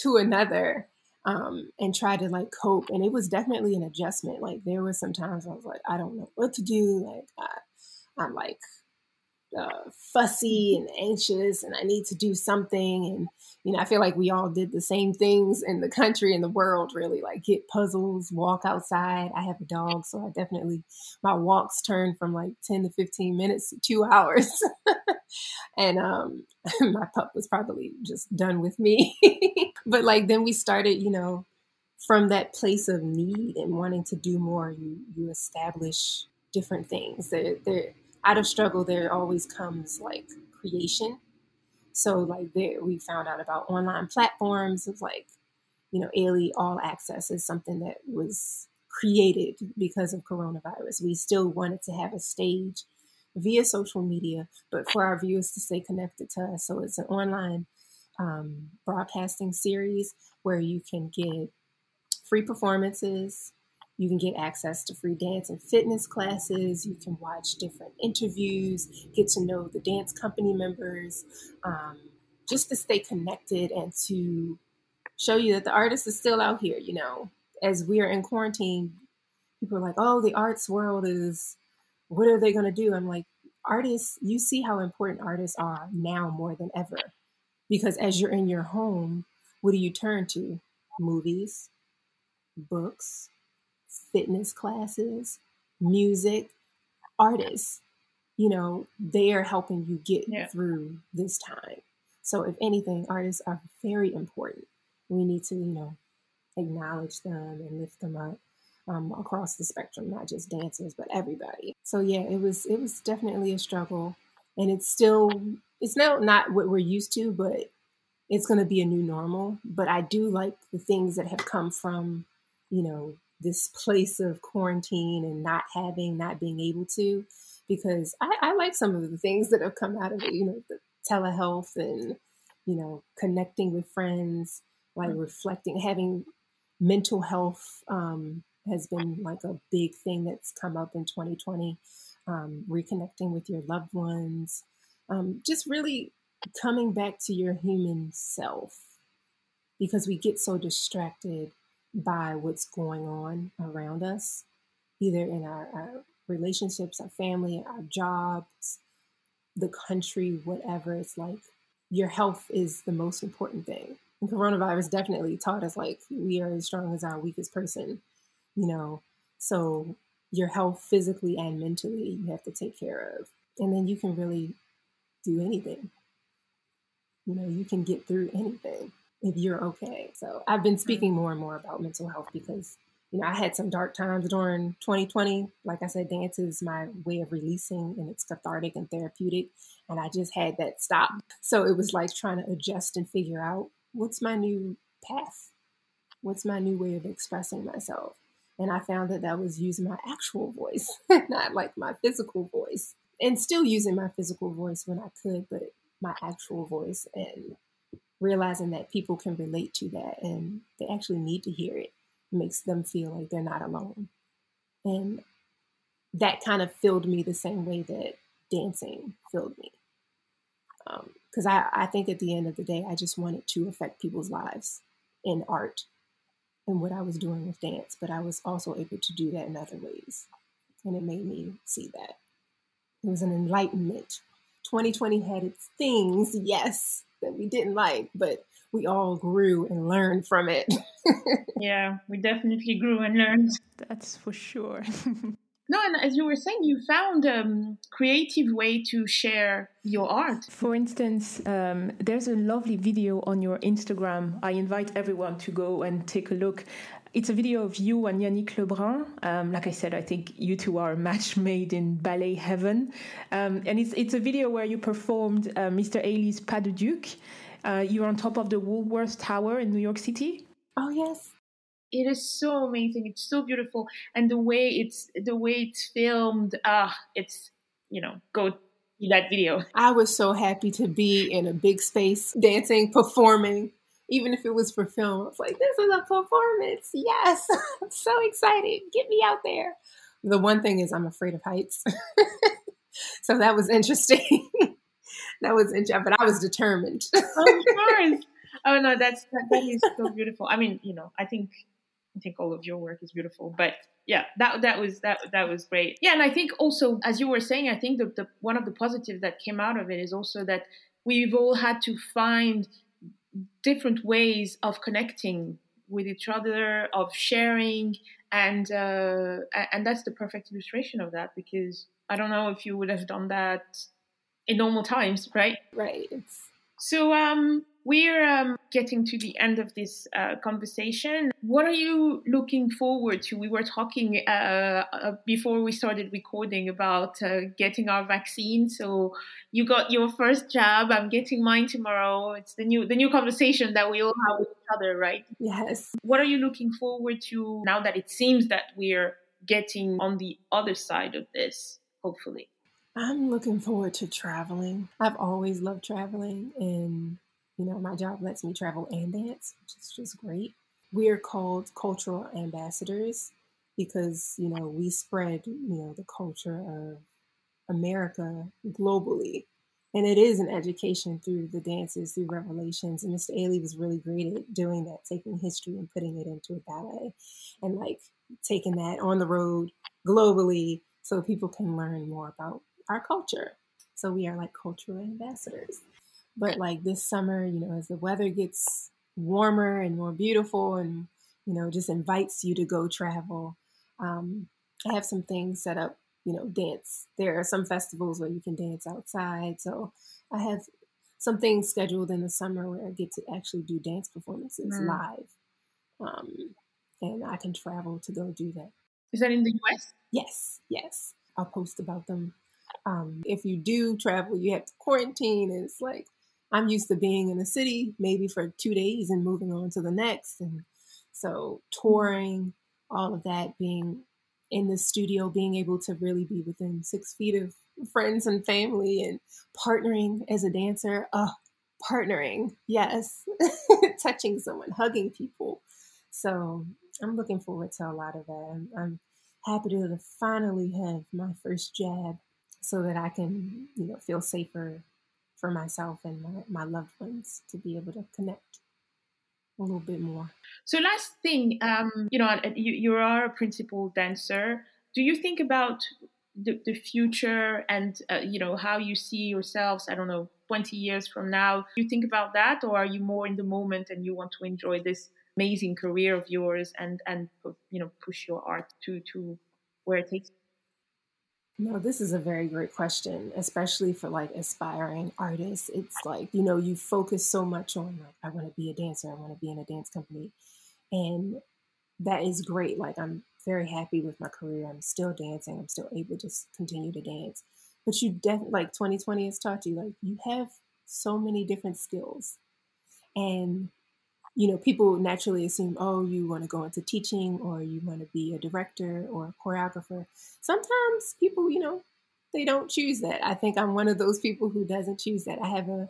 to another um, and tried to like cope. And it was definitely an adjustment. Like there were some times I was like, I don't know what to do. Like I, I'm like uh, fussy and anxious and I need to do something. And, you know, I feel like we all did the same things in the country and the world, really, like get puzzles, walk outside. I have a dog, so I definitely, my walks turn from like 10 to 15 minutes to two hours. and um, my pup was probably just done with me. but like then we started, you know, from that place of need and wanting to do more, you you establish different things. There, there out of struggle, there always comes like creation. So like there, we found out about online platforms of like, you know, Ailey All Access is something that was created because of coronavirus. We still wanted to have a stage via social media, but for our viewers to stay connected to us. So it's an online um, broadcasting series where you can get free performances, you can get access to free dance and fitness classes. You can watch different interviews, get to know the dance company members, um, just to stay connected and to show you that the artist is still out here. You know, as we are in quarantine, people are like, oh, the arts world is, what are they going to do? I'm like, artists, you see how important artists are now more than ever. Because as you're in your home, what do you turn to? Movies, books, fitness classes, music, artists, you know, they are helping you get yeah. through this time. So, if anything, artists are very important. We need to, you know, acknowledge them and lift them up um, across the spectrum, not just dancers, but everybody. So, yeah, it was it was definitely a struggle, and it's still it's now not what we're used to, but it's going to be a new normal. But I do like the things that have come from, you know, this place of quarantine and not having, not being able to, because I, I like some of the things that have come out of it, you know, the telehealth and, you know, connecting with friends, like mm-hmm. reflecting, having mental health um, has been like a big thing that's come up in 2020. Um, reconnecting with your loved ones, um, just really coming back to your human self because we get so distracted by what's going on around us, either in our, our relationships, our family, our jobs, the country, whatever. It's like your health is the most important thing. And coronavirus definitely taught us like we are as strong as our weakest person, you know. So your health physically and mentally you have to take care of. And then you can really do anything. You know, you can get through anything if you're okay. So I've been speaking more and more about mental health because you know, I had some dark times during 2020. Like I said, dance is my way of releasing and it's cathartic and therapeutic. And I just had that stop. So it was like trying to adjust and figure out what's my new path? What's my new way of expressing myself? And I found that that was using my actual voice, not like my physical voice. And still using my physical voice when I could, but my actual voice and realizing that people can relate to that and they actually need to hear it makes them feel like they're not alone. And that kind of filled me the same way that dancing filled me. Because um, I, I think at the end of the day, I just wanted to affect people's lives in art and what I was doing with dance, but I was also able to do that in other ways. And it made me see that. It was an enlightenment. 2020 had its things, yes, that we didn't like, but we all grew and learned from it. yeah, we definitely grew and learned. That's for sure. no, and as you were saying, you found a um, creative way to share your art. For instance, um, there's a lovely video on your Instagram. I invite everyone to go and take a look. It's a video of you and Yannick Lebrun. Um, like I said, I think you two are a match made in ballet heaven. Um, and it's, it's a video where you performed uh, Mr. Ailey's Pas de Duke. Uh, you're on top of the Woolworth Tower in New York City. Oh yes, it is so amazing. It's so beautiful, and the way it's the way it's filmed. Ah, uh, it's you know go see that video. I was so happy to be in a big space, dancing, performing. Even if it was for film, I was like, "This is a performance! Yes, I'm so excited! Get me out there!" The one thing is, I'm afraid of heights, so that was interesting that was interesting, but I was determined. of course. Oh no, that's that, that is so beautiful. I mean, you know, I think I think all of your work is beautiful, but yeah, that that was that that was great. Yeah, and I think also, as you were saying, I think the, the one of the positives that came out of it is also that we've all had to find different ways of connecting with each other, of sharing, and uh, and that's the perfect illustration of that because I don't know if you would have done that in normal times, right? Right. It's... So um, we're um, getting to the end of this uh, conversation. What are you looking forward to? We were talking uh, uh, before we started recording about uh, getting our vaccine. So you got your first jab. I'm getting mine tomorrow. It's the new the new conversation that we all have with each other, right? Yes. What are you looking forward to now that it seems that we're getting on the other side of this? Hopefully. I'm looking forward to traveling. I've always loved traveling, and you know, my job lets me travel and dance, which is just great. We are called cultural ambassadors because you know we spread you know the culture of America globally, and it is an education through the dances, through revelations. And Mr. Ailey was really great at doing that, taking history and putting it into a ballet, and like taking that on the road globally so people can learn more about our culture. So we are like cultural ambassadors. But like this summer, you know, as the weather gets warmer and more beautiful and, you know, just invites you to go travel, um, I have some things set up, you know, dance. There are some festivals where you can dance outside. So I have some things scheduled in the summer where I get to actually do dance performances mm. live. Um, and I can travel to go do that. Is that in the US? Yes, yes. I'll post about them um, if you do travel, you have to quarantine. And it's like, I'm used to being in a city maybe for two days and moving on to the next. And so touring, all of that, being in the studio, being able to really be within six feet of friends and family and partnering as a dancer. Uh, partnering, yes. Touching someone, hugging people. So I'm looking forward to a lot of that. I'm, I'm happy to finally have my first jab so that I can, you know, feel safer for myself and my, my loved ones to be able to connect a little bit more. So, last thing, um, you know, you, you are a principal dancer. Do you think about the, the future and, uh, you know, how you see yourselves, I don't know, 20 years from now? Do you think about that, or are you more in the moment and you want to enjoy this amazing career of yours and, and you know, push your art to, to where it takes you? No, this is a very great question, especially for like aspiring artists. It's like, you know, you focus so much on like, I want to be a dancer, I want to be in a dance company. And that is great. Like I'm very happy with my career. I'm still dancing. I'm still able to continue to dance. But you definitely like 2020 has taught you like you have so many different skills. And you know, people naturally assume, oh, you want to go into teaching or you want to be a director or a choreographer. Sometimes people, you know, they don't choose that. I think I'm one of those people who doesn't choose that. I have a,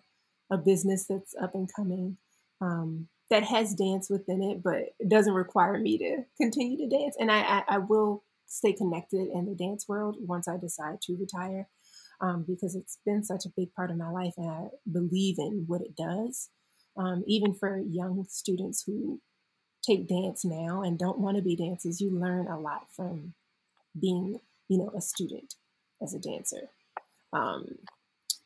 a business that's up and coming um, that has dance within it, but it doesn't require me to continue to dance. And I, I, I will stay connected in the dance world once I decide to retire um, because it's been such a big part of my life and I believe in what it does um, even for young students who take dance now and don't want to be dancers, you learn a lot from being, you know, a student as a dancer. Um,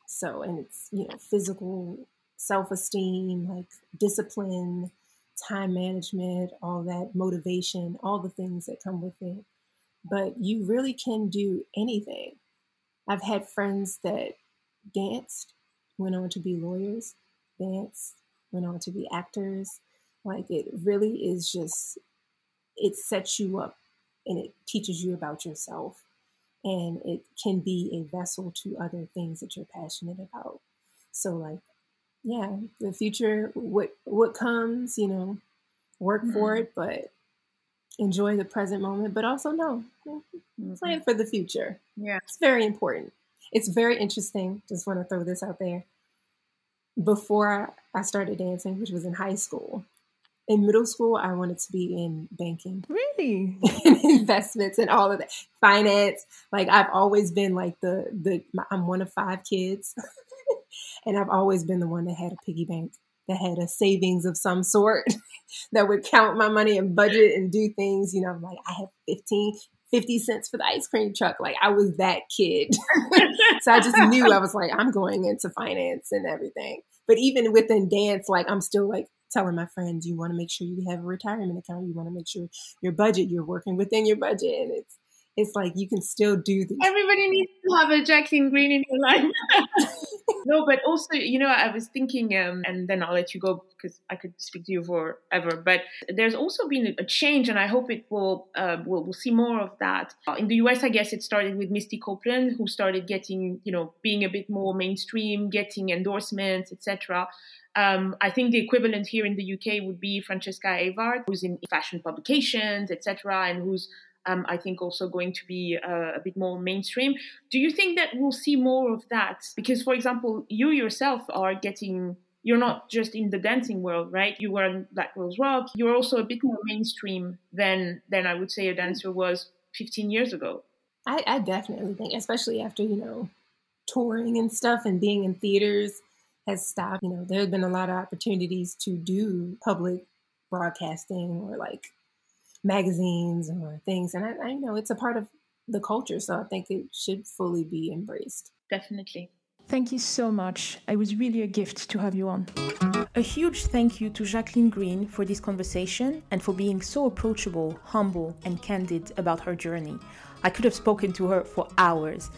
so, and it's, you know, physical self esteem, like discipline, time management, all that motivation, all the things that come with it. But you really can do anything. I've had friends that danced, went on to be lawyers, danced, went on to be actors. Like it really is just, it sets you up and it teaches you about yourself. And it can be a vessel to other things that you're passionate about. So, like, yeah, the future, what what comes, you know, work mm-hmm. for it, but enjoy the present moment, but also no, mm-hmm. plan for the future. Yeah, it's very important. It's very interesting. Just want to throw this out there before I started dancing, which was in high school. In middle school, I wanted to be in banking. Really? investments and all of that. Finance. Like I've always been like the the I'm one of five kids. and I've always been the one that had a piggy bank, that had a savings of some sort that would count my money and budget and do things, you know, like I have 15 50 cents for the ice cream truck. Like I was that kid. so I just knew I was like, I'm going into finance and everything. But even within dance, like I'm still like telling my friends, you want to make sure you have a retirement account. You want to make sure your budget, you're working within your budget. And it's it's like you can still do this. Everybody needs to have a Jacqueline Green in your life. no, but also, you know, I was thinking, um, and then I'll let you go because I could speak to you forever. But there's also been a change, and I hope it will. Uh, we'll, we'll see more of that in the US. I guess it started with Misty Copeland, who started getting, you know, being a bit more mainstream, getting endorsements, etc. Um, I think the equivalent here in the UK would be Francesca Hayward, who's in fashion publications, etc., and who's um, I think also going to be uh, a bit more mainstream. Do you think that we'll see more of that? Because, for example, you yourself are getting you're not just in the dancing world, right? You were in Black Rose Rock. You're also a bit more mainstream than than I would say a dancer was 15 years ago. I, I definitely think, especially after you know touring and stuff and being in theaters has stopped. You know, there's been a lot of opportunities to do public broadcasting or like magazines or things. And I, I know it's a part of the culture, so I think it should fully be embraced. Definitely. Thank you so much. It was really a gift to have you on. A huge thank you to Jacqueline Green for this conversation and for being so approachable, humble, and candid about her journey. I could have spoken to her for hours.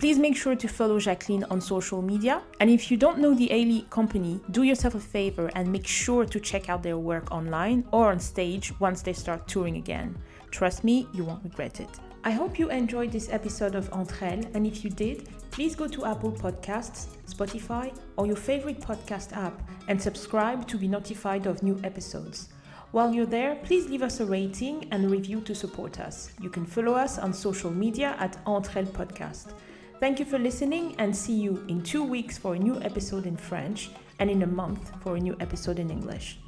Please make sure to follow Jacqueline on social media. And if you don't know the Ailey company, do yourself a favor and make sure to check out their work online or on stage once they start touring again. Trust me, you won't regret it. I hope you enjoyed this episode of Entre Elles, and if you did, please go to Apple Podcasts, Spotify, or your favorite podcast app and subscribe to be notified of new episodes. While you're there, please leave us a rating and a review to support us. You can follow us on social media at Entre Elles Podcast. Thank you for listening and see you in two weeks for a new episode in French and in a month for a new episode in English.